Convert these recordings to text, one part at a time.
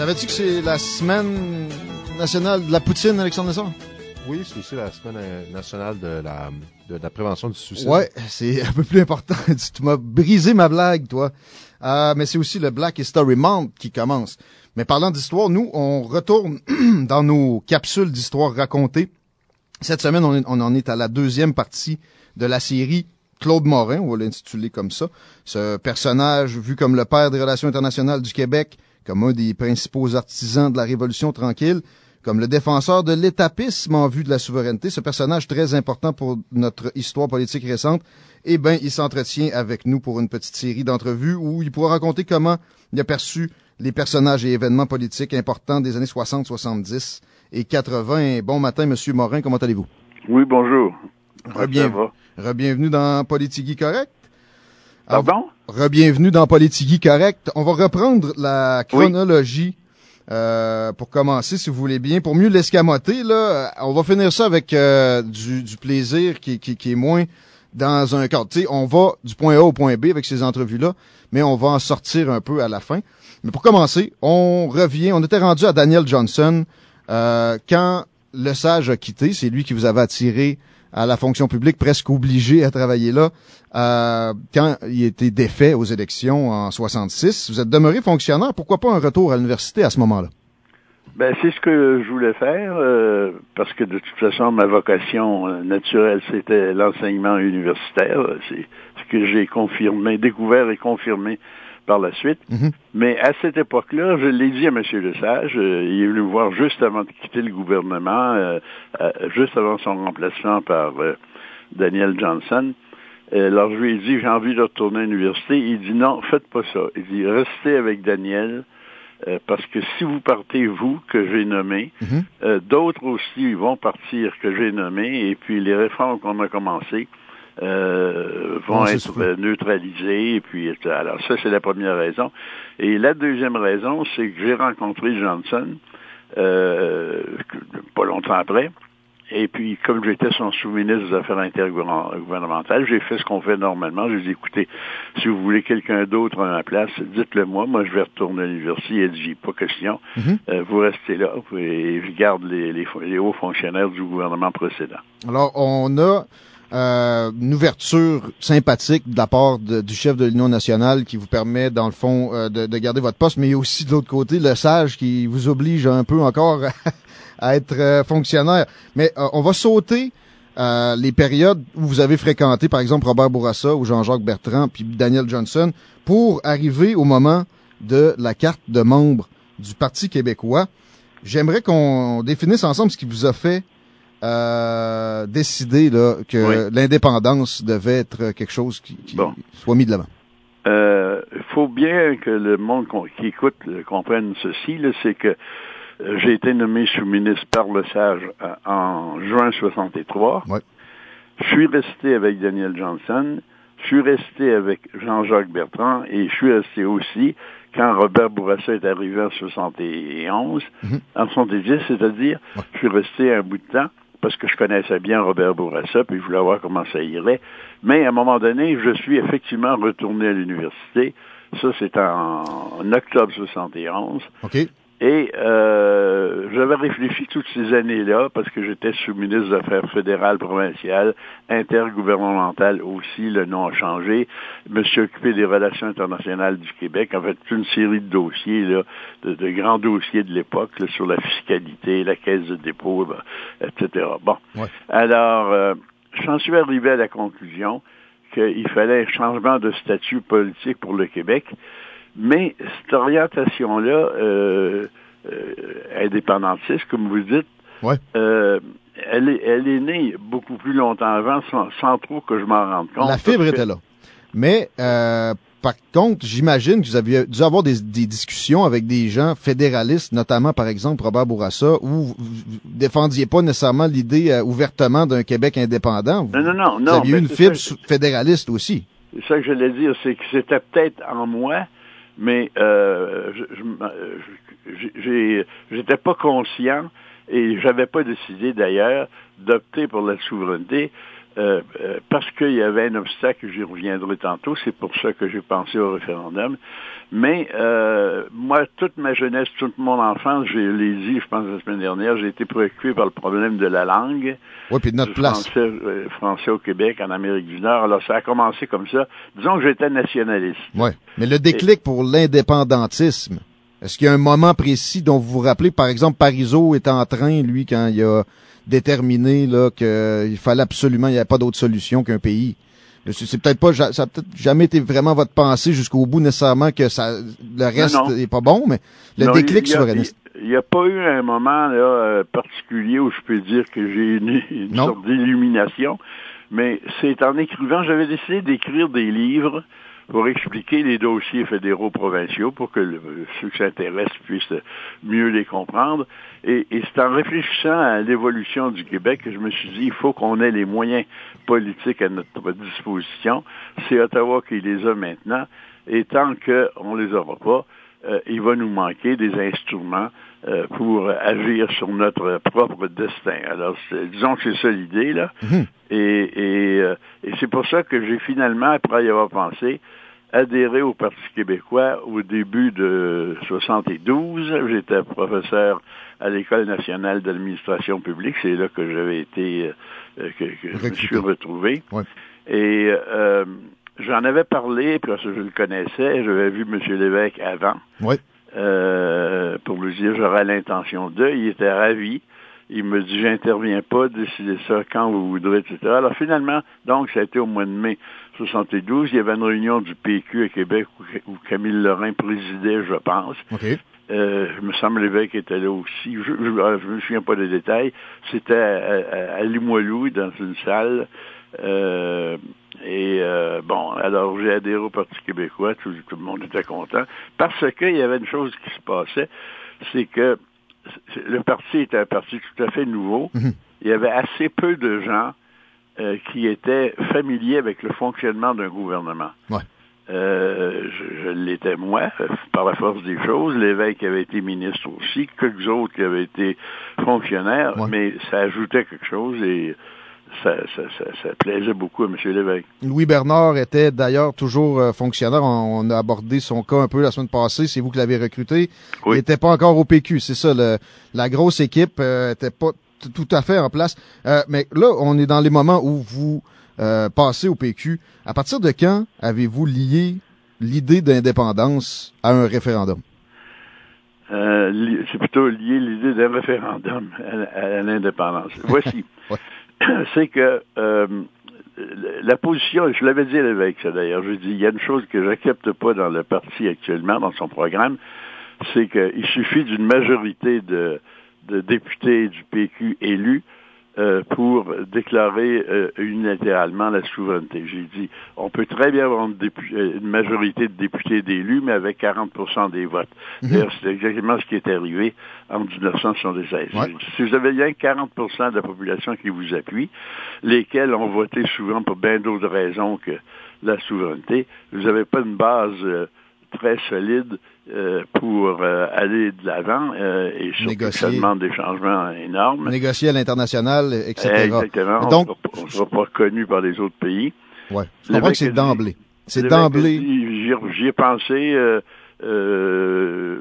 Savais-tu que c'est la semaine nationale de la poutine, Alexandre Lessard? Oui, c'est aussi la semaine euh, nationale de la, de la prévention du suicide. Ouais, c'est un peu plus important. tu m'as brisé ma blague, toi. Euh, mais c'est aussi le Black History Month qui commence. Mais parlant d'histoire, nous, on retourne dans nos capsules d'histoire racontées. Cette semaine, on, est- on en est à la deuxième partie de la série Claude Morin, on va l'intituler comme ça. Ce personnage vu comme le père des relations internationales du Québec, comme un des principaux artisans de la Révolution tranquille, comme le défenseur de l'étapisme en vue de la souveraineté, ce personnage très important pour notre histoire politique récente, eh ben, il s'entretient avec nous pour une petite série d'entrevues où il pourra raconter comment il a perçu les personnages et événements politiques importants des années 60, 70 et 80. Bon matin, Monsieur Morin, comment allez-vous? Oui, bonjour. Rebien- Ça va? Rebienvenue dans Politigui Correct. Pardon? Rebienvenue dans Politigui Correct. On va reprendre la chronologie euh, pour commencer, si vous voulez bien. Pour mieux l'escamoter, là, euh, on va finir ça avec euh, du, du plaisir qui, qui, qui est moins dans un cadre. Tu sais, on va du point A au point B avec ces entrevues-là, mais on va en sortir un peu à la fin. Mais pour commencer, on revient. On était rendu à Daniel Johnson euh, quand le sage a quitté. C'est lui qui vous avait attiré à la fonction publique, presque obligé à travailler là. Euh, quand il était défait aux élections en 66, vous êtes demeuré fonctionnaire. Pourquoi pas un retour à l'université à ce moment-là? Ben, c'est ce que je voulais faire, euh, parce que de toute façon, ma vocation euh, naturelle, c'était l'enseignement universitaire. C'est ce que j'ai confirmé, découvert et confirmé par la suite. Mhm. Mais à cette époque-là, je l'ai dit à M. Lesage, euh, il est venu me voir juste avant de quitter le gouvernement, euh, euh, juste avant son remplacement par euh, Daniel Johnson. Alors je lui ai dit, j'ai envie de retourner à l'université. Il dit, non, faites pas ça. Il dit, restez avec Daniel. parce que si vous partez, vous, que j'ai nommé, Mhm. euh, d'autres aussi vont partir que j'ai nommé, et puis les réformes qu'on a commencées euh, vont être neutralisées. Et puis, alors ça, c'est la première raison. Et la deuxième raison, c'est que j'ai rencontré Johnson euh, pas longtemps après. Et puis, comme j'étais son sous-ministre des Affaires intergouvernementales, j'ai fait ce qu'on fait normalement. J'ai dit, écoutez, si vous voulez quelqu'un d'autre à ma place, dites-le moi. Moi, je vais retourner à l'université. A dit, pas question. Mhm. Euh, vous restez là et je garde les, les, les hauts fonctionnaires du gouvernement précédent. Alors, on a euh, une ouverture sympathique de la part du chef de l'Union nationale qui vous permet, dans le fond, euh, de, de garder votre poste, mais il y a aussi de l'autre côté le sage qui vous oblige un peu encore à être euh, fonctionnaire. Mais euh, on va sauter euh, les périodes où vous avez fréquenté, par exemple, Robert Bourassa ou Jean-Jacques Bertrand, puis Daniel Johnson, pour arriver au moment de la carte de membre du Parti québécois. J'aimerais qu'on définisse ensemble ce qui vous a fait euh, décider là, que Oui. l'indépendance devait être quelque chose qui, qui Bon. soit mis de l'avant. Euh, Il faut bien que le monde qui écoute euh, comprenne ceci, c'est que euh, j'ai été nommé sous-ministre par le SAGE euh, en juin 63. Ouais. Je suis resté avec Daniel Johnson. Je suis resté avec Jean-Jacques Bertrand et je suis resté aussi quand Robert Bourassa est arrivé en 71, Mhm. en 70, c'est-à-dire, Ouais. je suis resté un bout de temps parce que je connaissais bien Robert Bourassa, puis je voulais voir comment ça irait. Mais à un moment donné, je suis effectivement retourné à l'université Ça, c'est en, octobre 71. OK. Et euh, j'avais réfléchi toutes ces années-là, parce que j'étais sous-ministre des Affaires fédérales, provinciales, intergouvernementales aussi, le nom a changé. Je me suis occupé des relations internationales du Québec, en fait, toute une série de dossiers, là, de, de grands dossiers de l'époque, sur la fiscalité, la caisse de dépôt, ben, etc. Bon. Ouais. Alors, euh, j'en suis arrivé à la conclusion qu'il fallait un changement de statut politique pour le Québec. Mais cette orientation-là, euh, euh, indépendantiste, comme vous dites, Ouais. euh, elle, est, elle est née beaucoup plus longtemps avant, sans, sans trop que je m'en rende compte. La fibre était là. Mais, euh, par contre, j'imagine que vous aviez dû avoir des, des discussions avec des gens fédéralistes, notamment, par exemple, Robert Bourassa, où vous, défendiez pas nécessairement l'idée euh, ouvertement d'un Québec indépendant. Vous, Non, non, non, vous aviez eu une fibre ça- fédéraliste aussi. C'est ça que j'allais dire, c'est que c'était peut-être en moi, mais euh, euh, j'étais pas conscient et j'avais pas décidé d'ailleurs d'opter pour la souveraineté euh, euh, parce qu'il y avait un obstacle, j'y reviendrai tantôt, c'est pour ça que j'ai pensé au référendum. Mais euh, moi, toute ma jeunesse, toute mon enfance, je l'ai dit, je pense la semaine dernière, j'ai été préoccupé par le problème de la langue Oui, puis de notre place. Français, euh, français au Québec, en Amérique du Nord. Alors, ça a commencé comme ça. Disons que j'étais nationaliste. Ouais. Mais le déclic pour l'indépendantisme, est-ce qu'il y a un moment précis dont vous vous rappelez? Par exemple, Parizeau est en train, lui, quand il a déterminé là qu'il fallait absolument, il n'y avait pas d'autre solution qu'un pays. C'est peut-être pas, ça a peut-être jamais été vraiment votre pensée jusqu'au bout nécessairement que ça, le reste non. est pas bon, mais le Non, déclic il y a- souverainiste. Il n'y a pas eu un moment là, euh, particulier où je peux dire que j'ai une, une sorte d'illumination, mais c'est en écrivant, j'avais décidé d'écrire des livres pour expliquer les dossiers fédéraux provinciaux pour que le- ceux qui s'intéressent puissent mieux les comprendre. Et, et c'est en réfléchissant à l'évolution du Québec que je me suis dit, il faut qu'on ait les moyens politiques à notre disposition. C'est Ottawa qui les a maintenant. Et tant qu'on les aura pas, euh, il va nous manquer des instruments euh, pour agir sur notre propre destin. Alors, disons que c'est ça l'idée, là. Et, et, euh, et c'est pour ça que j'ai finalement, après y avoir pensé, adhéré au Parti québécois au début de 72. J'étais professeur à l'École nationale d'administration publique. C'est là que j'avais été, euh, que, que je me suis retrouvé. Ouais. Et euh, j'en avais parlé, parce que je le connaissais, j'avais vu M. Lévesque avant euh, pour lui dire j'aurais l'intention de. Il était ravi. Il me dit j'interviens pas, décidez ça quand vous voudrez, etc. Alors finalement, donc ça a été au mois de mai 72, il y avait une réunion du PQ à Québec où, Camille Lorrain présidait, je pense. OK. Euh, je me semble l'évêque était là aussi. Je, je me souviens pas des détails. C'était à, à, à Limoilou, dans une salle. Euh, et euh, bon, alors j'ai adhéré au Parti québécois, tout, tout le monde était content, parce qu'il y avait une chose qui se passait, c'est que le parti était un parti tout à fait nouveau. Mhm. Il y avait assez peu de gens euh, qui étaient familiers avec le fonctionnement d'un gouvernement. Ouais. Euh, je, je l'étais moi, par la force des choses. L'évêque avait été ministre aussi, quelques autres qui avaient été fonctionnaires, Ouais. mais ça ajoutait quelque chose et ça, ça, ça, ça plaisait beaucoup à M. l'évêque. Louis Bernard était d'ailleurs toujours euh, fonctionnaire. On, on a abordé son cas un peu la semaine passée. C'est vous qui l'avez recruté. Oui. Il n'était pas encore au PQ. C'est ça. le- la grosse équipe euh, était pas tout à fait en place. Euh, mais là, on est dans les moments où vous euh, passez au PQ. À partir de quand avez-vous lié l'idée d'indépendance à un référendum? Euh, c'est plutôt lié l'idée d'un référendum à, à l'indépendance. Voici. Ouais. C'est que euh, la position, je l'avais dit à l'évêque, ça d'ailleurs, je dis, il y a une chose que j'accepte pas dans le parti actuellement, dans son programme, c'est qu'il suffit d'une majorité de, de députés du PQ élus euh, pour déclarer euh, unilatéralement la souveraineté. J'ai dit, on peut très bien avoir une, euh, une majorité de députés d'élus, mais avec 40% des votes. D'ailleurs, c'est exactement ce qui est arrivé en 1976. Ouais. J'ai dit, Si vous avez bien 40% de la population qui vous appuie, lesquels ont voté souvent pour bien d'autres raisons que la souveraineté, vous n'avez pas une base euh, très solide euh, pour euh, aller de l'avant euh, et surtout que ça Négocier. demande des changements énormes. Négocier à l'international, etc. Exactement. Donc, on ne sera pas reconnu par les autres pays. ouais. Je comprends que c'est d'emblée. C'est d'emblée. j'y ai, pensé. euh, euh,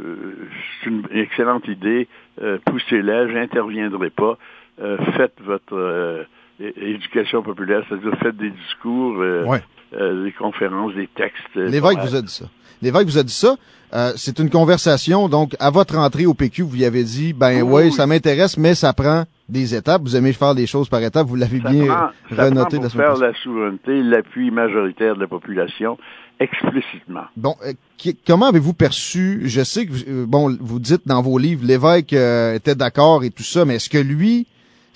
c'est une excellente idée. Euh, Poussez-la, j'interviendrai pas. Euh, faites votre euh, éducation populaire, c'est-à-dire faites des discours, euh, Ouais. Euh, des conférences, des textes. euh, L'évêque vous a dit ça. L'évêque vous a dit ça. Euh, c'est une conversation, donc à votre entrée au PQ, vous lui avez dit, ben Oui, ouais, oui. ça m'intéresse, mais ça prend des étapes. Vous aimez faire les choses par étapes. Vous l'avez Ça bien prend, ça renoté prend la pour semaine faire la souveraineté, l'appui majoritaire de la population explicitement. Bon, euh, qui- comment avez-vous perçu, je sais que, vous, euh, bon, vous dites dans vos livres, l'évêque euh, était d'accord et tout ça, mais est-ce que lui,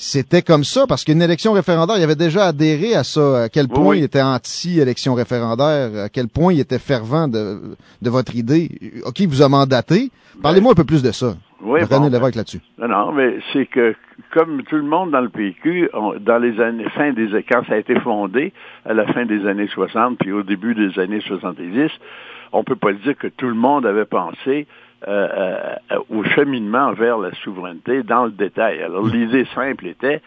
c'était comme ça? Parce qu'une élection référendaire, il avait déjà adhéré à ça. À quel point oui. il était anti-élection référendaire, à quel point il était fervent de, de votre idée. OK, il vous a mandaté. Parlez-moi un peu plus de ça. Oui, René bon, Lévesque là-dessus. Non, non, mais c'est que comme tout le monde dans le PQ, on- dans les années fin des quand ça a été fondé, à la fin des années 60 puis au début des années 70, on peut pas dire que tout le monde avait pensé euh, euh, au cheminement vers la souveraineté dans le détail. Alors l'idée simple était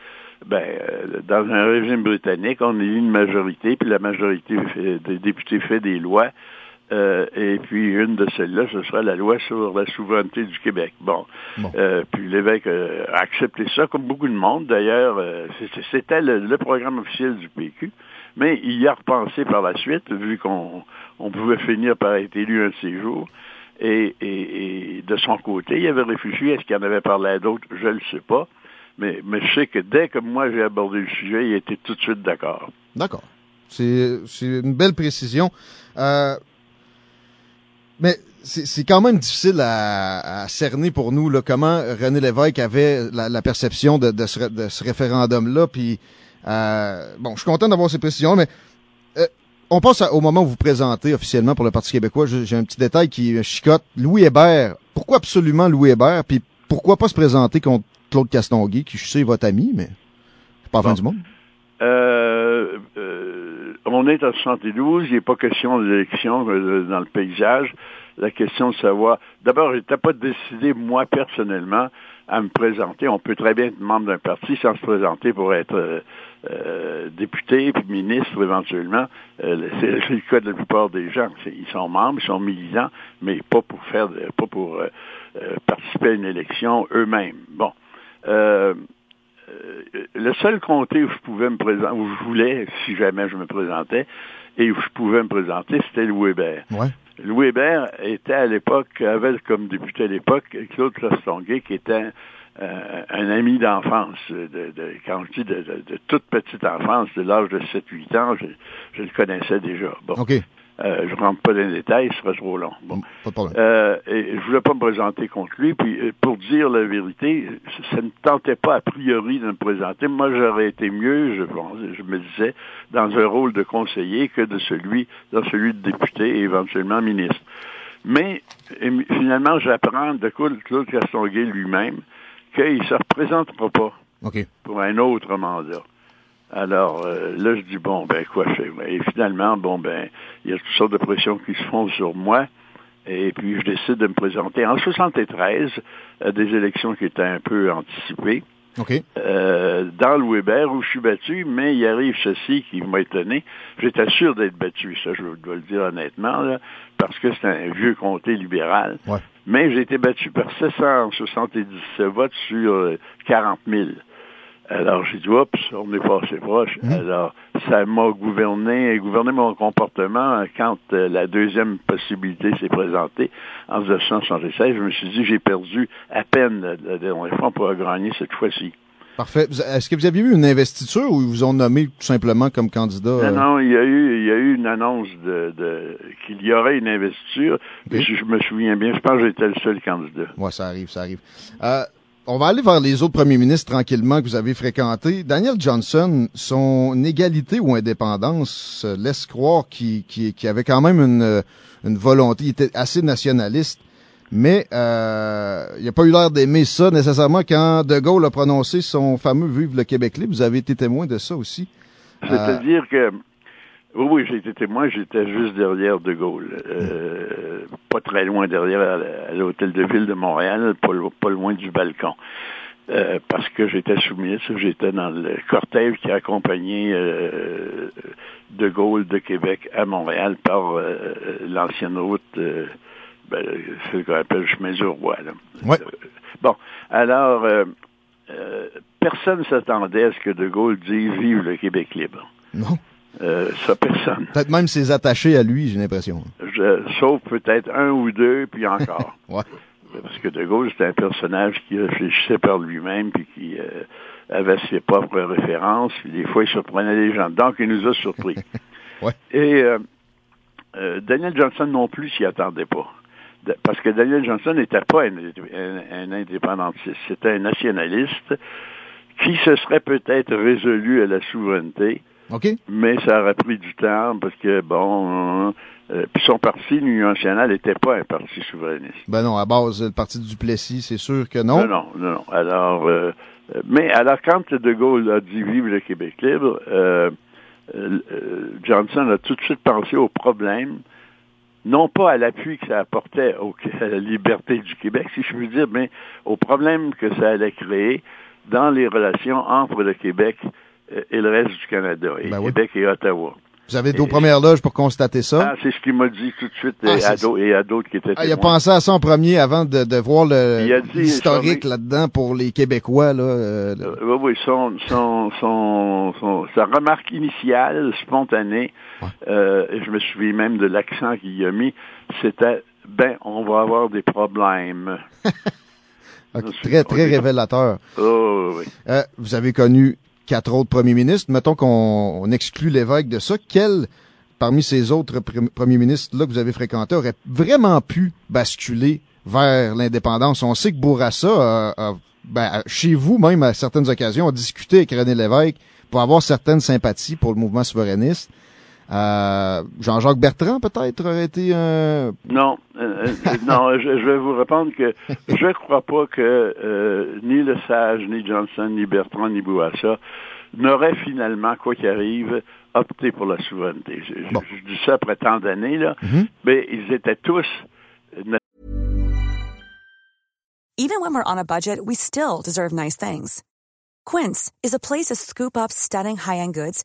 ben, euh, dans un régime britannique, on élit une majorité, puis la majorité fait- des députés fait des lois. Euh, et puis une de celles-là, ce sera la loi sur la souveraineté du Québec. Bon, Bon. Euh, puis l'évêque a accepté ça, comme beaucoup de monde. D'ailleurs, euh, c'était le, le programme officiel du PQ, mais il y a repensé par la suite, vu qu'on on pouvait finir par être élu un de ces jours. Et, et- et de son côté, il avait réfléchi. Est-ce qu'il en avait parlé à d'autres Je ne le sais pas. Mais, mais je sais que dès que moi j'ai abordé le sujet, il était tout de suite d'accord. D'accord. C'est une belle précision. Euh, mais c'est quand même difficile à, à cerner pour nous là, comment René Lévesque avait la, la perception de, de ce, ce référendum-là. Puis, euh, bon, je suis content d'avoir ces précisions, mais euh, on passe à- au moment où vous présentez officiellement pour le Parti québécois. J'ai un petit détail qui chicote. Louis Hébert. Pourquoi absolument Louis Hébert? Puis pourquoi pas se présenter contre Claude Castonguay, qui je sais est votre ami, mais c'est pas la fin du monde. Euh, euh, on est en 72, il n'est pas question d'élection euh, dans le paysage. La question de savoir... D'abord, je n'étais pas décidé, moi, personnellement, à me présenter. On peut très bien être membre d'un parti sans se présenter pour être euh, euh, député puis ministre éventuellement. Euh, c'est le cas de la plupart des gens. Ils sont membres, ils sont militants, mais pas pour faire, pas pour euh, participer à une élection eux-mêmes. Bon. Le seul comté où je pouvais me présenter, où je voulais, si jamais je me présentais, et où je pouvais me présenter, c'était Hébert. Ouais. Louis Hébert était à l'époque, avait comme député à l'époque Claude Clastonguay, qui était euh, un ami d'enfance, de, de, quand je dis de, toute petite enfance, de l'âge de 7-8 ans, je, je le connaissais déjà. Bon. Euh, je rentre pas dans les détails, ce serait trop long. Bon. Pas de problème. Euh, et je voulais pas me présenter contre lui. Puis, euh, pour dire la vérité, ça ne tentait pas a priori de me présenter. Moi, j'aurais été mieux, je pense, je me disais, dans un rôle de conseiller que de celui, dans celui de député et éventuellement ministre. Mais finalement, j'apprends de Claude Castonguay lui-même qu'il ne se représentera pas OK. pour un autre mandat. Alors euh, là, je dis bon ben quoi fais Et finalement, bon ben, il y a toutes sortes de pressions qui se font sur moi. Et puis je décide de me présenter en 73 à des élections qui étaient un peu anticipées. OK. Euh, dans le Weber où je suis battu, mais il arrive ceci qui m'a étonné. J'étais sûr d'être battu, ça je dois le dire honnêtement, là, parce que c'est un vieux comté libéral. Ouais. Mais j'ai été battu par 777 votes sur euh, 40 000. Alors j'ai dit, oups, on est passé proche. Alors ça m'a gouverné, gouverné mon comportement quand euh, la deuxième possibilité s'est présentée en 1976. Je me suis dit, j'ai perdu à peine la, dernière fois pour gagner cette fois-ci. Parfait. Est-ce que vous aviez eu une investiture ou ils vous ont nommé tout simplement comme candidat? euh, Non, non, il y a eu, il y a eu une annonce de, de qu'il y aurait une investiture. Mais je, je me souviens bien, je pense que j'étais le seul candidat. Ouais, ça arrive, ça arrive. Euh, on va aller vers les autres premiers ministres tranquillement que vous avez fréquentés. Daniel Johnson, son égalité ou indépendance euh, laisse croire qu'il avait quand même une, euh, une volonté. Il était assez nationaliste, mais euh, il n'a pas eu l'air d'aimer ça nécessairement quand De Gaulle a prononcé son fameux Vive le Québec libre. Vous avez été témoin de ça aussi. C'est-à-dire que, oui, oui, j'ai été témoin, j'étais juste derrière De Gaulle, euh, pas très loin derrière à, l'hôtel de ville de Montréal, pas, lo- pas loin du balcon. euh, parce que j'étais soumise, j'étais dans le cortège qui accompagnait euh, De Gaulle de Québec à Montréal par euh, l'ancienne route, euh, ben, ce qu'on appelle le chemin du roi. Là. Ouais. Bon, alors, euh, personne ne s'attendait à ce que De Gaulle dise « Vive le Québec libre Non. Euh, Ça, personne. Peut-être même ses attachés à lui, j'ai l'impression. Sauf peut-être un ou deux, puis encore. Ouais. Parce que De Gaulle, c'était un personnage qui réfléchissait par lui-même, puis qui euh, avait ses propres références, puis des fois, il surprenait les gens. Donc, il nous a surpris. Ouais. Et euh, euh, Daniel Johnson non plus s'y attendait pas. De- parce que Daniel Johnson n'était pas un, un- un indépendantiste, c'était un nationaliste qui se serait peut-être résolu à la souveraineté, Mais ça aurait pris du temps parce que, bon, euh, puis son parti, l'Union nationale, n'était pas un parti souverainiste. Ben non, à base, le parti du Plessis, c'est sûr que non. Non, non, non. Alors, euh, euh, mais alors, quand De Gaulle a dit Vive le Québec libre, euh, Johnson a tout de suite pensé au problème, non pas à l'appui que ça apportait au- à la liberté du Québec, si je puis dire, mais au problème que ça allait créer dans les relations entre le Québec euh, et le reste du Canada, et Ben oui. Québec et Ottawa. Vous avez deux premières loges pour constater ça? Ah, c'est ce qu'il m'a dit tout de suite Ah, et, à et d'autres qui étaient Ah, il a pensé à ça en premier avant de, de voir l'historique là-dedans pour les Québécois. Là, euh, Euh, oui, oui, son, son, son, son- sa remarque initiale, spontanée, euh, et je me souviens même de l'accent qu'il y a mis, c'était, ben, on va avoir des problèmes. ok, je suis- très, très révélateur. Oh, oui. Euh, vous avez connu quatre autres premiers ministres. Mettons qu'on on exclut l'évêque de ça. Quel, parmi ces autres pr- premiers ministres-là que vous avez fréquentés, aurait vraiment pu basculer vers l'indépendance? On sait que Bourassa, ben, chez vous même, à certaines occasions, a discuté avec René Lévesque pour avoir certaines sympathies pour le mouvement souverainiste. Euh, Jean-Jacques Bertrand, peut-être, aurait été un... Non, euh, euh, non, je, je vais vous répondre que je crois pas que euh, ni Le Sage, ni Johnson, ni Bertrand, ni Bourassa n'auraient finalement, quoi qu'il arrive, opté pour la souveraineté. Je, je- Bon. je dis ça après tant d'années, là, Mhm. mais ils étaient tous Even when we're on a budget, we still deserve nice things. Quince is a place to scoop up stunning high-end goods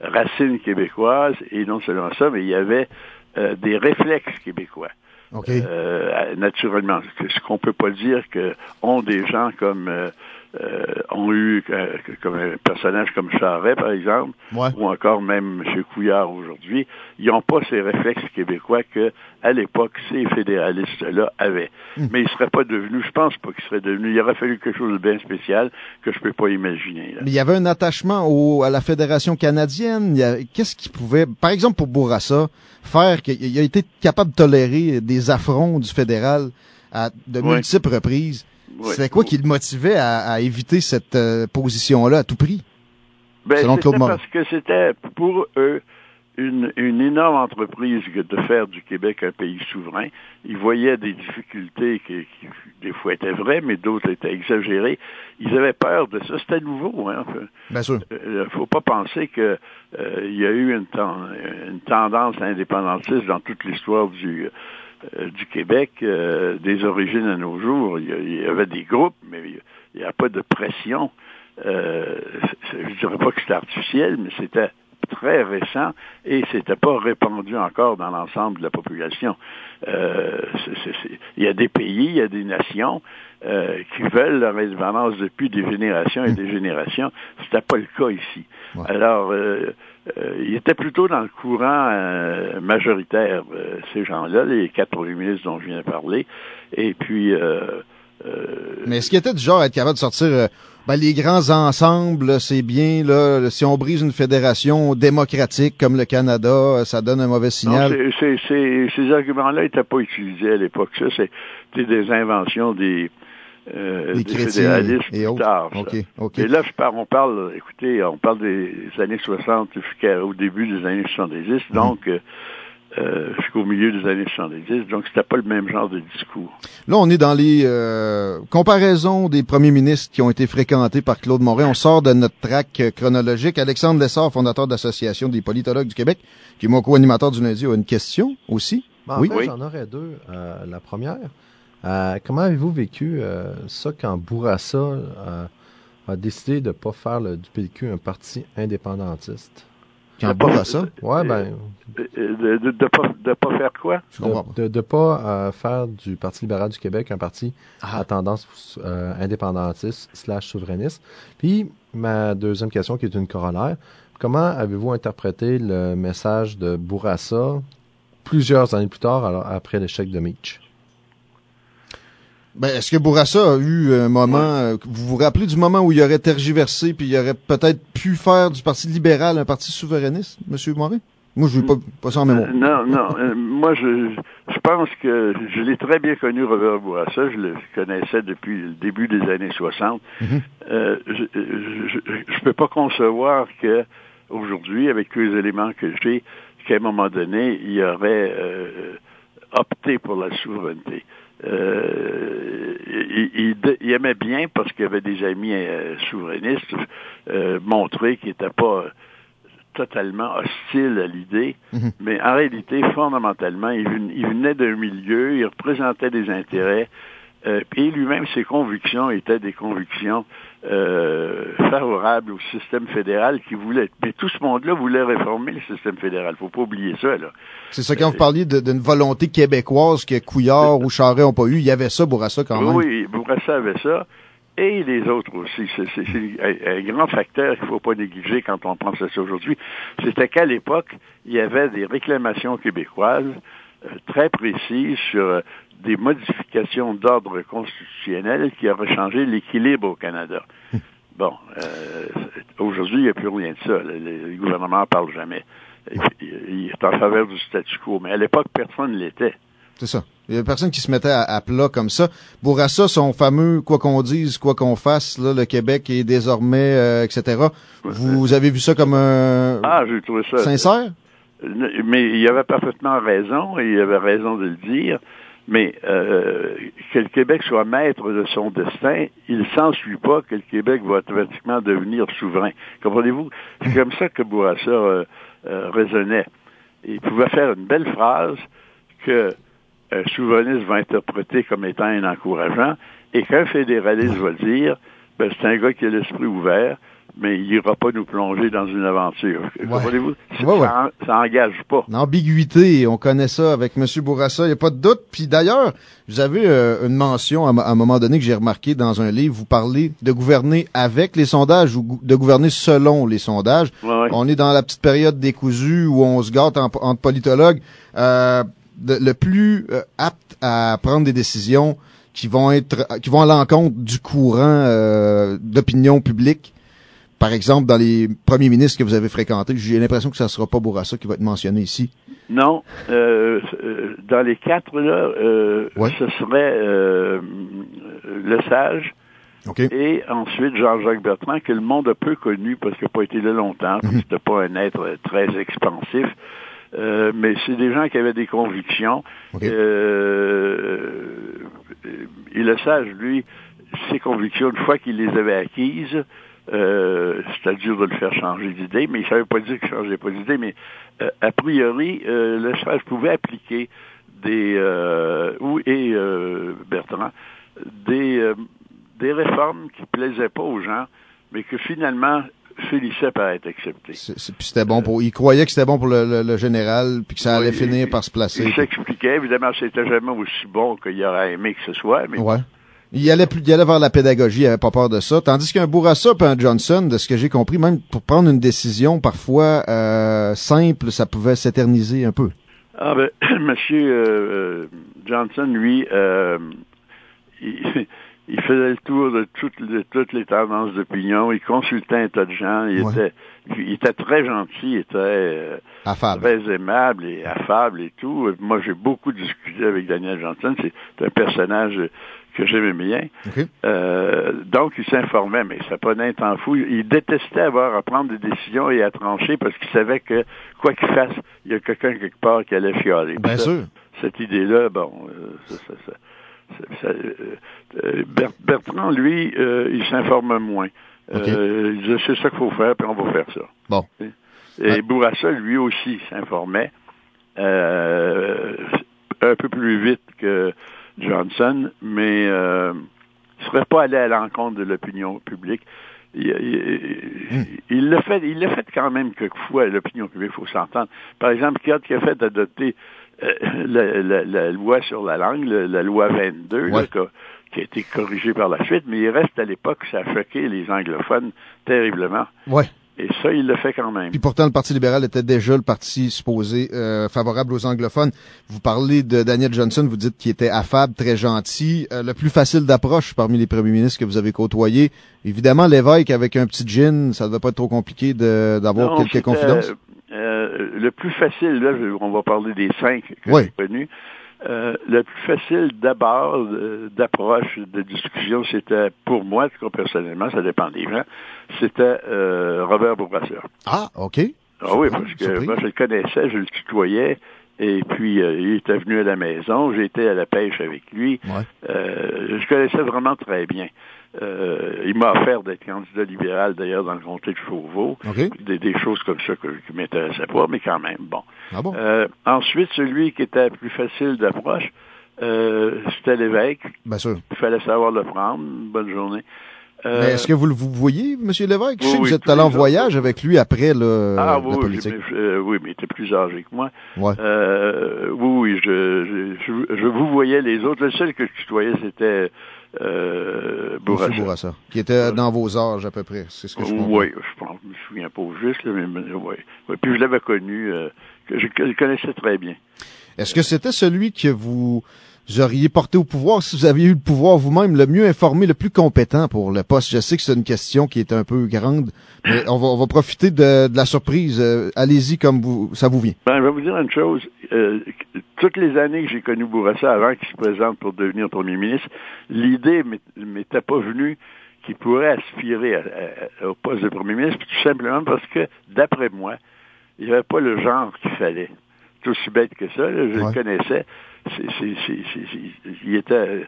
racines québécoises, et non seulement ça, mais il y avait euh, des réflexes québécois. OK. Euh, naturellement, ce ce qu'on peut pas dire que ont des gens comme euh, ont eu euh, comme un personnage comme Charret, par exemple, Ouais. ou encore même chez Couillard aujourd'hui, ils n'ont pas ces réflexes québécois que à l'époque ces fédéralistes-là avaient. Hmm. Mais ils seraient pas devenus, je pense pas qu'ils seraient devenus. Il aurait fallu quelque chose de bien spécial que je peux pas imaginer. là. Mais il y avait un attachement au, à la Fédération canadienne. Qu'est-ce qui pouvait, par exemple pour Bourassa, faire qu'il il a été capable de tolérer des affronts du fédéral à de Ouais. multiples reprises? Ouais. C'était quoi qui le motivait à, à éviter cette euh, position-là à tout prix? Ben, selon Claude parce que c'était pour eux une, une énorme entreprise que de faire du Québec un pays souverain. Ils voyaient des difficultés qui, qui, des fois étaient vraies, mais d'autres étaient exagérées. Ils avaient peur de ça. C'était nouveau. Hein. Bien sûr. Euh, faut pas penser que euh, y a eu une, ten- une tendance indépendantiste dans toute l'histoire du euh, du Québec, euh, des origines à nos jours. Il y, avait des groupes, mais il n'y a pas de pression. Euh, je dirais pas que c'était artificiel, mais c'était très récent et c'était pas répandu encore dans l'ensemble de la population. Euh, il y a des pays, il y a des nations euh, qui veulent leur indépendance depuis des générations et des générations. C'était pas le cas ici. Alors, euh, euh, il était plutôt dans le courant euh, majoritaire, euh, ces gens-là, les quatre premiers ministres dont je viens de parler. Et puis... Mais est-ce qu'il était du genre à être capable de sortir ben, les grands ensembles, c'est bien, là, si on brise une fédération démocratique comme le Canada, ça donne un mauvais signal. Non, ces arguments-là n'étaient pas utilisés à l'époque. Ça, c'était des inventions des, euh, des, fédéralistes et plus tard. Et là, je parle, on parle, écoutez, on parle des années 60 jusqu'au début des années 70, mhm. donc euh, euh, jusqu'au milieu des années 70, donc c'était pas le même genre de discours. Là, on est dans les euh, comparaisons des premiers ministres qui ont été fréquentés par Claude Morin. On sort de notre track chronologique. Alexandre Lessard, fondateur de l'Association des politologues du Québec, qui est mon co-animateur du lundi, a une question aussi. Ben, oui, j'en aurais deux. la première, euh, comment avez-vous vécu euh, ça quand Bourassa euh, a décidé de ne pas faire du PQ un parti indépendantiste? Quand Bourassa? Ouais, ben. De ne de, pas, de pas faire quoi? De ne pas faire du Parti libéral du Québec un parti ah. à tendance indépendantiste slash souverainiste. Puis, ma deuxième question qui est une corollaire. Comment avez-vous interprété le message de Bourassa plusieurs années plus tard, alors, après l'échec de Mitch? Ben, est-ce que Bourassa a eu un moment, euh, vous vous rappelez du moment où il aurait tergiversé puis il aurait peut-être pu faire du Parti libéral un parti souverainiste, Monsieur Morin? Moi, je ne veux pas, pas ça en mémoire. non, non. Euh, moi, je, je pense que je l'ai très bien connu, Robert Bourassa. Je le connaissais depuis le début des années 60. Mm-hmm. euh, je ne peux pas concevoir que aujourd'hui, avec tous les éléments que j'ai, qu'à un moment donné, il aurait euh, opté pour la souveraineté. Euh, il, il, aimait bien, parce qu'il avait des amis euh, souverainistes, euh, montrer qu'il n'était pas totalement hostile à l'idée, mhm. mais en réalité, fondamentalement, il, il venait d'un milieu, il représentait des intérêts, et lui-même, ses convictions étaient des convictions euh, favorable au système fédéral qui voulait. Mais tout ce monde-là voulait réformer le système fédéral. Faut pas oublier ça, là. C'est ça, quand vous parliez d'une volonté québécoise que Couillard ou Charret n'ont pas eu, il y avait ça, Bourassa, quand même. Oui, Bourassa avait ça. Et les autres aussi. C'est un grand facteur qu'il ne faut pas négliger quand on pense à ça aujourd'hui. C'était qu'à l'époque, il y avait des réclamations québécoises euh, très précises sur euh, des modifications d'ordre constitutionnel qui auraient changé l'équilibre au Canada. Bon, euh, aujourd'hui, il n'y a plus rien de ça. Le, gouvernement ne parle jamais. Il, est en faveur du statu quo. Mais à l'époque, personne ne l'était. C'est ça. Il y a personne qui se mettait à, plat comme ça. Bourassa, son fameux quoi qu'on dise, quoi qu'on fasse, là, le Québec est désormais, euh, etc. Vous, avez vu ça comme un... Ah, j'ai trouvé ça... Sincère? Mais il avait parfaitement raison, et il avait raison de le dire. Mais euh, que le Québec soit maître de son destin, il ne s'ensuit pas que le Québec va automatiquement devenir souverain. Comprenez-vous? C'est comme ça que Bourassa euh, euh, raisonnait. Il pouvait faire une belle phrase que un souverainiste va interpréter comme étant un encourageant et qu'un fédéraliste va dire, ben, c'est un gars qui a l'esprit ouvert, mais il n'ira pas nous plonger dans une aventure. Comprenez-vous? Ça, n'engage pas. L'ambiguïté, on connaît ça avec M. Bourassa, il n'y a pas de doute. Puis d'ailleurs, vous avez euh, une mention à, un moment donné que j'ai remarqué dans un livre, vous parlez de gouverner avec les sondages ou de gouverner selon les sondages. On est dans la petite période décousue où on se gâte en, entre politologues. Euh, le plus euh, apte à prendre des décisions qui vont être qui vont à l'encontre du courant d'opinion publique par exemple, dans les premiers ministres que vous avez fréquentés, j'ai l'impression que ça ne sera pas Bourassa qui va être mentionné ici. Non. Euh, euh, dans les quatre, là, euh, ce serait Le Sage. Et ensuite, Jean-Jacques Bertrand, que le monde a peu connu parce qu'il n'a pas été là longtemps, parce mhm. que c'était pas un être très expansif. mais c'est des gens qui avaient des convictions. et Le Sage, lui, ses convictions, une fois qu'il les avait acquises, euh, dur de le faire changer d'idée, mais il ne savait pas dire qu'il ne changeait pas d'idée, mais euh, a priori, euh, le chef pouvait appliquer des euh, ou et euh, Bertrand des des réformes qui plaisaient pas aux gens, mais que finalement finissait par être accepté. C'était bon pour. Il croyait que c'était bon pour le, le- le général, puis que ça allait Oui, finir par se placer. Il s'expliquait, évidemment, c'était jamais aussi bon qu'il aurait aimé que ce soit, mais Ouais. Il allait plus, il allait vers la pédagogie, il avait pas peur de ça. Tandis qu'un Bourassa et un Johnson, de ce que j'ai compris, même pour prendre une décision parfois euh, simple, ça pouvait s'éterniser un peu. Ah ben, Monsieur euh, euh, Johnson, lui, euh, il faisait le tour de toutes les, toutes les tendances d'opinion. Il consultait un tas de gens. Il Ouais. était, il était très gentil, il était euh, Affable. très aimable et affable et tout. Moi, j'ai beaucoup discuté avec Daniel Johnson. C'est un personnage que j'aimais bien. OK. Euh, donc, il s'informait, mais ça prenait un temps fou. Il détestait avoir à prendre des décisions et à trancher parce qu'il savait que, quoi qu'il fasse, il y a quelqu'un quelque part qui allait fialer. Bien Ça, sûr. Cette idée-là, bon, euh, ça, ça, ça- euh, euh, Ber- Bertrand, lui, euh, il s'informe moins. Euh, il disait, c'est ça qu'il faut faire, puis on va faire ça. Bon. Et. Bourassa, lui aussi, s'informait euh, un peu plus vite que Johnson, mais euh, il ne serait pas allé à l'encontre de l'opinion publique. Il il- il l'a fait, il l'a fait quand même quelquefois, l'opinion publique, il faut s'entendre. Par exemple, il a fait adopter euh, la, la- la loi sur la langue, la loi 22, là, Ouais. qu'a- qui a été corrigée par la suite, mais il reste à l'époque, ça a choqué les anglophones terriblement. Ouais. Et ça, il le fait quand même. Puis pourtant, le Parti libéral était déjà le parti supposé euh, favorable aux anglophones. Vous parlez de Daniel Johnson, vous dites qu'il était affable, très gentil, euh, le plus facile d'approche parmi les premiers ministres que vous avez côtoyés. Évidemment, l'évêque avec un petit gin, ça devait pas être trop compliqué d'avoir quelques confidences. Euh, le plus facile, là, on va parler des cinq que Oui. j'ai connus. Euh, le plus facile d'abord euh, d'approche, de discussion, c'était pour moi, en tout cas personnellement, ça dépend des gens, c'était Robert Bourassa. Ah, OK. Ah oui, parce que moi, je le connaissais, je le tutoyais, et puis euh, il était venu à la maison, j'étais à la pêche avec lui. Ouais. Euh, je connaissais vraiment très bien. Euh, il m'a offert d'être candidat libéral, d'ailleurs, dans le comté de Chauveau. OK. Des, des choses comme ça que, qui m'intéressaient pas, mais quand même, bon. Ah bon? Euh, ensuite, celui qui était plus facile d'approche, euh, c'était l'évêque. Bien sûr. Il fallait savoir le prendre. Bonne journée. Euh, Mais est-ce que vous le vous voyez, M. Lévesque? Je oui, sais que oui, vous êtes allé en voyage avec lui après le, ah la oui, oui, politique. mais, euh, oui, mais il était plus âgé que moi. Ouais. Euh, oui, oui, je, je, je, je vous voyais les autres. Le seul que je tutoyais, c'était euh, Bourassa. Monsieur Bourassa, qui était dans vos âges à peu près. C'est ce que je comprends. Oui, je pense, je me souviens pas juste, là, mais, mais oui. Oui, Puis je l'avais connu, euh, je, je connaissais très bien. Est-ce que c'était celui que vous auriez porté au pouvoir si vous aviez eu le pouvoir vous-même, le mieux informé, le plus compétent pour le poste? Je sais que c'est une question qui est un peu grande, mais on va, on va profiter de, de la surprise. Euh, Allez-y comme vous, ça vous vient. Ben, je vais vous dire une chose. Euh, toutes les années que j'ai connu Bourassa avant qu'il se présente pour devenir premier ministre, l'idée m'était pas venue qu'il pourrait aspirer à- à- au poste de premier ministre, tout simplement parce que, d'après moi, il n'y avait pas le genre qu'il fallait. C'est aussi bête que ça, là, je Ouais. le connaissais. C'est- c'est- c'est- c'est- c'est- il était,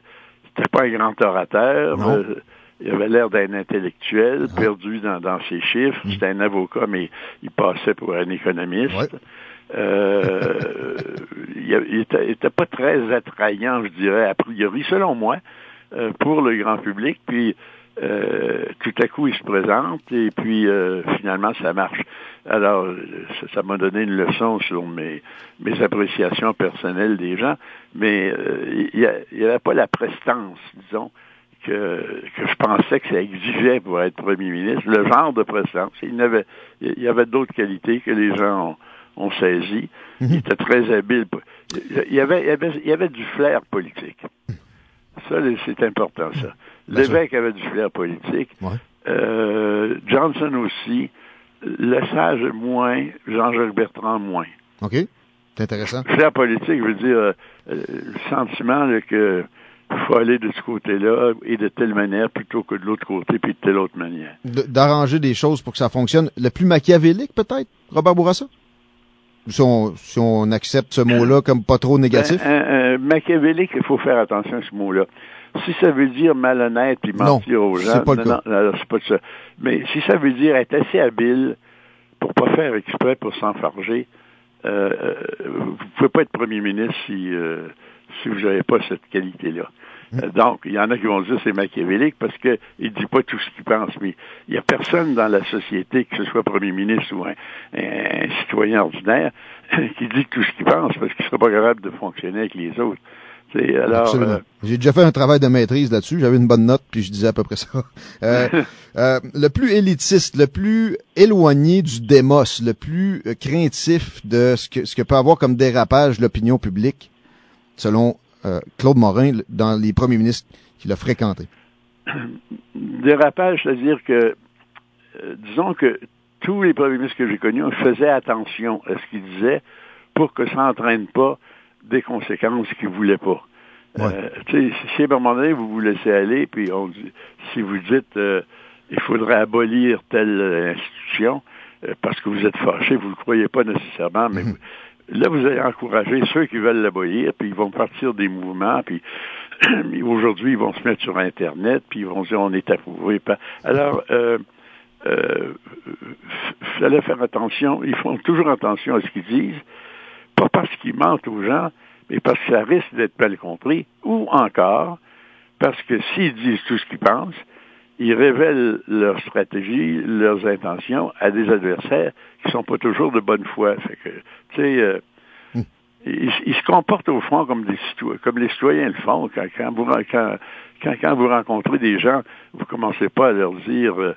c'était pas un grand orateur. Euh, il avait l'air d'un intellectuel, perdu dans, dans ses chiffres. Mm. C'était un avocat, mais il passait pour un économiste. Ouais. Euh, il était, il était pas très attrayant, je dirais, a priori, selon moi, euh, pour le grand public. Puis euh, tout à coup, il se présente et puis euh, finalement, ça marche. Alors, euh, ça- m'a donné une leçon sur mes, mes appréciations personnelles des gens, mais euh, il n'y avait pas la prestance, disons, que, que je pensais que ça exigeait pour être premier ministre, le genre de prestance. Il y avait, il y avait d'autres qualités que les gens ont, ont saisies. Il était très habile. Il y avait, il y avait, il y avait du flair politique. Ça, c'est important, ça. Bien sûr. L'évêque avait du flair politique. Ouais. Euh, Johnson aussi. Le sage moins. Jean-Jacques Bertrand moins. OK? C'est intéressant. Flair politique veut dire euh, euh, le sentiment là, que faut aller de ce côté-là et de telle manière plutôt que de l'autre côté puis de telle autre manière. De- D'arranger des choses pour que ça fonctionne. Le plus machiavélique, peut-être, Robert Bourassa? Si on, si on accepte ce mot-là comme pas trop négatif? Un, un- un machiavélique, il faut faire attention à ce mot-là. Si ça veut dire malhonnête puis Non, mentir aux gens, pas le non, non, non, c'est pas ça. Mais si ça veut dire être assez habile pour pas faire exprès pour s'enfarger, euh, euh, vous pouvez pas être premier ministre si euh, si vous n'avez pas cette qualité-là. Euh, donc, il y en a qui vont dire c'est machiavélique parce qu'il ne dit pas tout ce qu'il pense. Mais il n'y a personne dans la société, que ce soit premier ministre ou un, citoyen ordinaire, qui dit tout ce qu'il pense parce qu'il ne sera pas capable de fonctionner avec les autres. Alors, euh, J'ai déjà fait un travail de maîtrise là-dessus. J'avais une bonne note, puis je disais à peu près ça. Euh, euh, le plus élitiste, le plus éloigné du démos, le plus craintif de ce que, ce que peut avoir comme dérapage l'opinion publique, selon Claude Morin, dans les premiers ministres qu'il a fréquentés. Dérapage, c'est-à-dire que, disons que tous les premiers ministres que j'ai connus faisaient attention à ce qu'ils disaient pour que ça n'entraîne pas des conséquences qu'ils ne voulaient pas. Euh, si à un moment donné, vous vous laissez aller, puis on dit, si vous dites euh, il faudrait abolir telle institution, euh, parce que vous êtes fâché, vous ne le croyez pas nécessairement, mais mhm. Là, vous allez encourager ceux qui veulent l'abolir, puis ils vont partir des mouvements, puis aujourd'hui, ils vont se mettre sur Internet, puis ils vont dire on est approuvé. Alors, euh, euh, fallait faire attention, ils font toujours attention à ce qu'ils disent, pas parce qu'ils mentent aux gens, mais parce que ça risque d'être mal compris, ou encore parce que s'ils disent tout ce qu'ils pensent, ils révèlent leur stratégie, leurs intentions à des adversaires qui sont pas toujours de bonne foi. Fait que, tu sais, euh, hmm. ils, se comportent au fond comme des citoyens, comme les citoyens le font. Quand, quand, vous, quand, quand, vous rencontrez des gens, vous commencez pas à leur dire euh,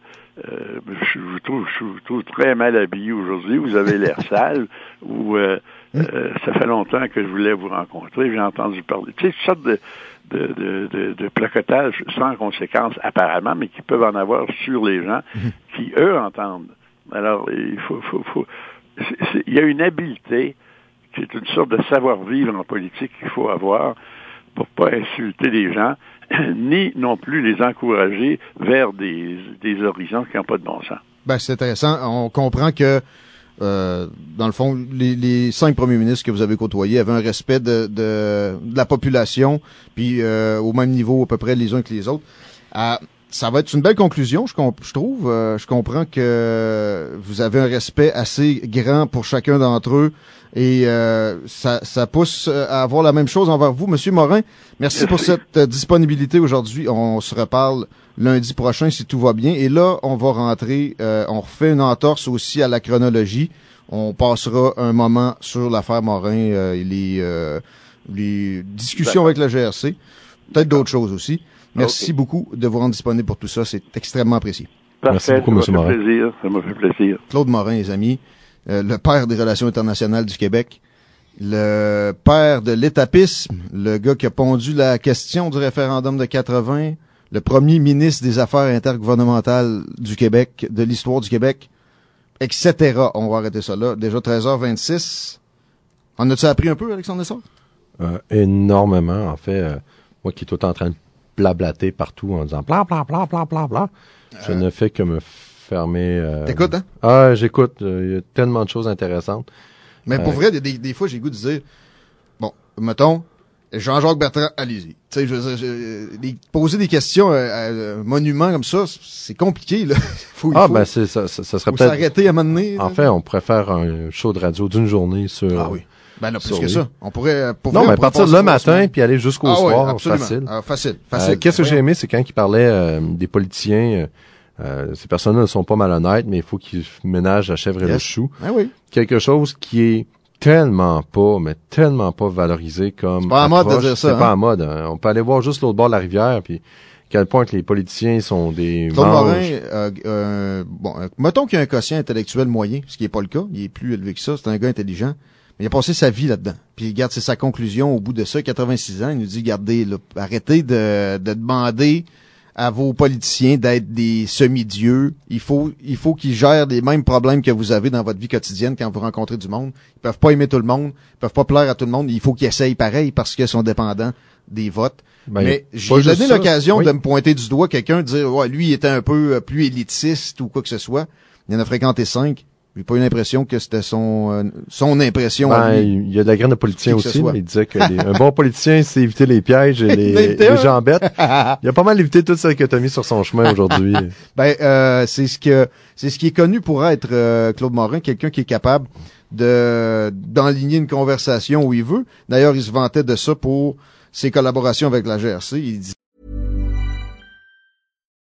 euh, je, vous trouve, je vous trouve très mal habillé aujourd'hui, vous avez l'air sale, ou euh, ça fait longtemps que je voulais vous rencontrer, j'ai entendu parler. Tu sais, toutes sortes de, de, de, de, placotage sans conséquences apparemment, mais qui peuvent en avoir sur les gens qui, eux, entendent. Alors, il faut, faut, faut il y a une habileté qui est une sorte de savoir-vivre en politique qu'il faut avoir pour pas insulter les gens ni non plus les encourager vers des, des horizons qui n'ont pas de bon sens. Ben, c'est intéressant. On comprend que, euh, dans le fond, les, les, cinq premiers ministres que vous avez côtoyés avaient un respect de, de, la population, puis euh, au même niveau à peu près les uns que les autres. Ah, ça va être une belle conclusion, je, je trouve. Euh, je comprends que vous avez un respect assez grand pour chacun d'entre eux et euh, ça, ça, pousse à avoir la même chose envers vous, Monsieur Morin. Merci, pour cette euh, disponibilité aujourd'hui. On se reparle lundi prochain si tout va bien. Et là, on va rentrer, on refait une entorse aussi à la chronologie. On passera un moment sur l'affaire Morin et les, les discussions avec le GRC. Peut-être d'autres choses aussi. Merci beaucoup de vous rendre disponible pour tout ça. C'est extrêmement apprécié. Merci beaucoup, M. Morin. Plaisir. Ça m'a fait plaisir. Claude Morin, les amis, euh, le père des relations internationales du Québec, le père de l'étapisme, le gars qui a pondu la question du référendum de 80, le premier ministre des Affaires intergouvernementales du Québec, de l'histoire du Québec, etc. On va arrêter ça là. Déjà 13h26. En as-tu appris un peu, Alexandre Dessart? Euh, énormément, en fait. Euh, moi qui est tout en train de blablater partout en disant bla bla bla bla bla bla. Je ne fais que me fermer. Euh... T'écoutes, hein? Ah, j'écoute. Il y a tellement de choses intéressantes. Mais pour euh, vrai, des, des fois, j'ai goût de dire, bon, mettons, Jean-Jacques Bertrand, allez-y. Tu sais, dire, poser des questions à, un monument comme ça, c'est compliqué, là. faut, ah, ben, c'est, ça, ça, serait peut-être... s'arrêter à un moment donné. En fait, on pourrait faire un show de radio d'une journée sur... Ah oui. Ben là, plus que ça. On pourrait. Pour non, mais partir le matin puis aller jusqu'au ah soir, facile. Ah, facile. Euh, facile. Qu'est-ce que j'ai aimé, c'est quand il parlait euh, des politiciens. Euh, ces personnes-là ne sont pas malhonnêtes, mais il faut qu'ils ménagent la chèvre et le chou. Ah oui. Quelque chose qui est tellement pas, mais tellement pas valorisé comme. C'est pas à mode de dire ça. C'est pas à hein. mode. Hein. On peut aller voir juste l'autre bord de la rivière, puis quel point que les politiciens sont des Claude Morin, euh, bon, mettons qu'il y a un quotient intellectuel moyen, ce qui n'est pas le cas, il est plus élevé que ça, c'est un gars intelligent il a passé sa vie là-dedans. Puis regarde, c'est sa conclusion au bout de ça, 86 ans. Il nous dit, gardez, arrêtez de, de demander à vos politiciens d'être des semi-dieux. Il faut, il faut qu'ils gèrent les mêmes problèmes que vous avez dans votre vie quotidienne quand vous rencontrez du monde. Ils peuvent pas aimer tout le monde, ils peuvent pas plaire à tout le monde. Il faut qu'ils essayent pareil parce qu'ils sont dépendants des votes. Ben, Mais j'ai donné l'occasion de me pointer du doigt quelqu'un, de dire, ouais, lui, il était un peu euh, plus élitiste ou quoi que ce soit. Il en a fréquenté cinq. J'ai pas eu l'impression que c'était son euh, son impression. Ben, il y a de la graine de politicien aussi. il disait que un bon politicien, c'est éviter les pièges et les, les gens bêtes. Il a pas mal évité tout ça que tu as mis sur son chemin aujourd'hui. ben, euh, c'est ce que c'est ce qui est connu pour être euh, Claude Morin, quelqu'un qui est capable de d'enligner une conversation où il veut. D'ailleurs, il se vantait de ça pour ses collaborations avec la GRC. Il dit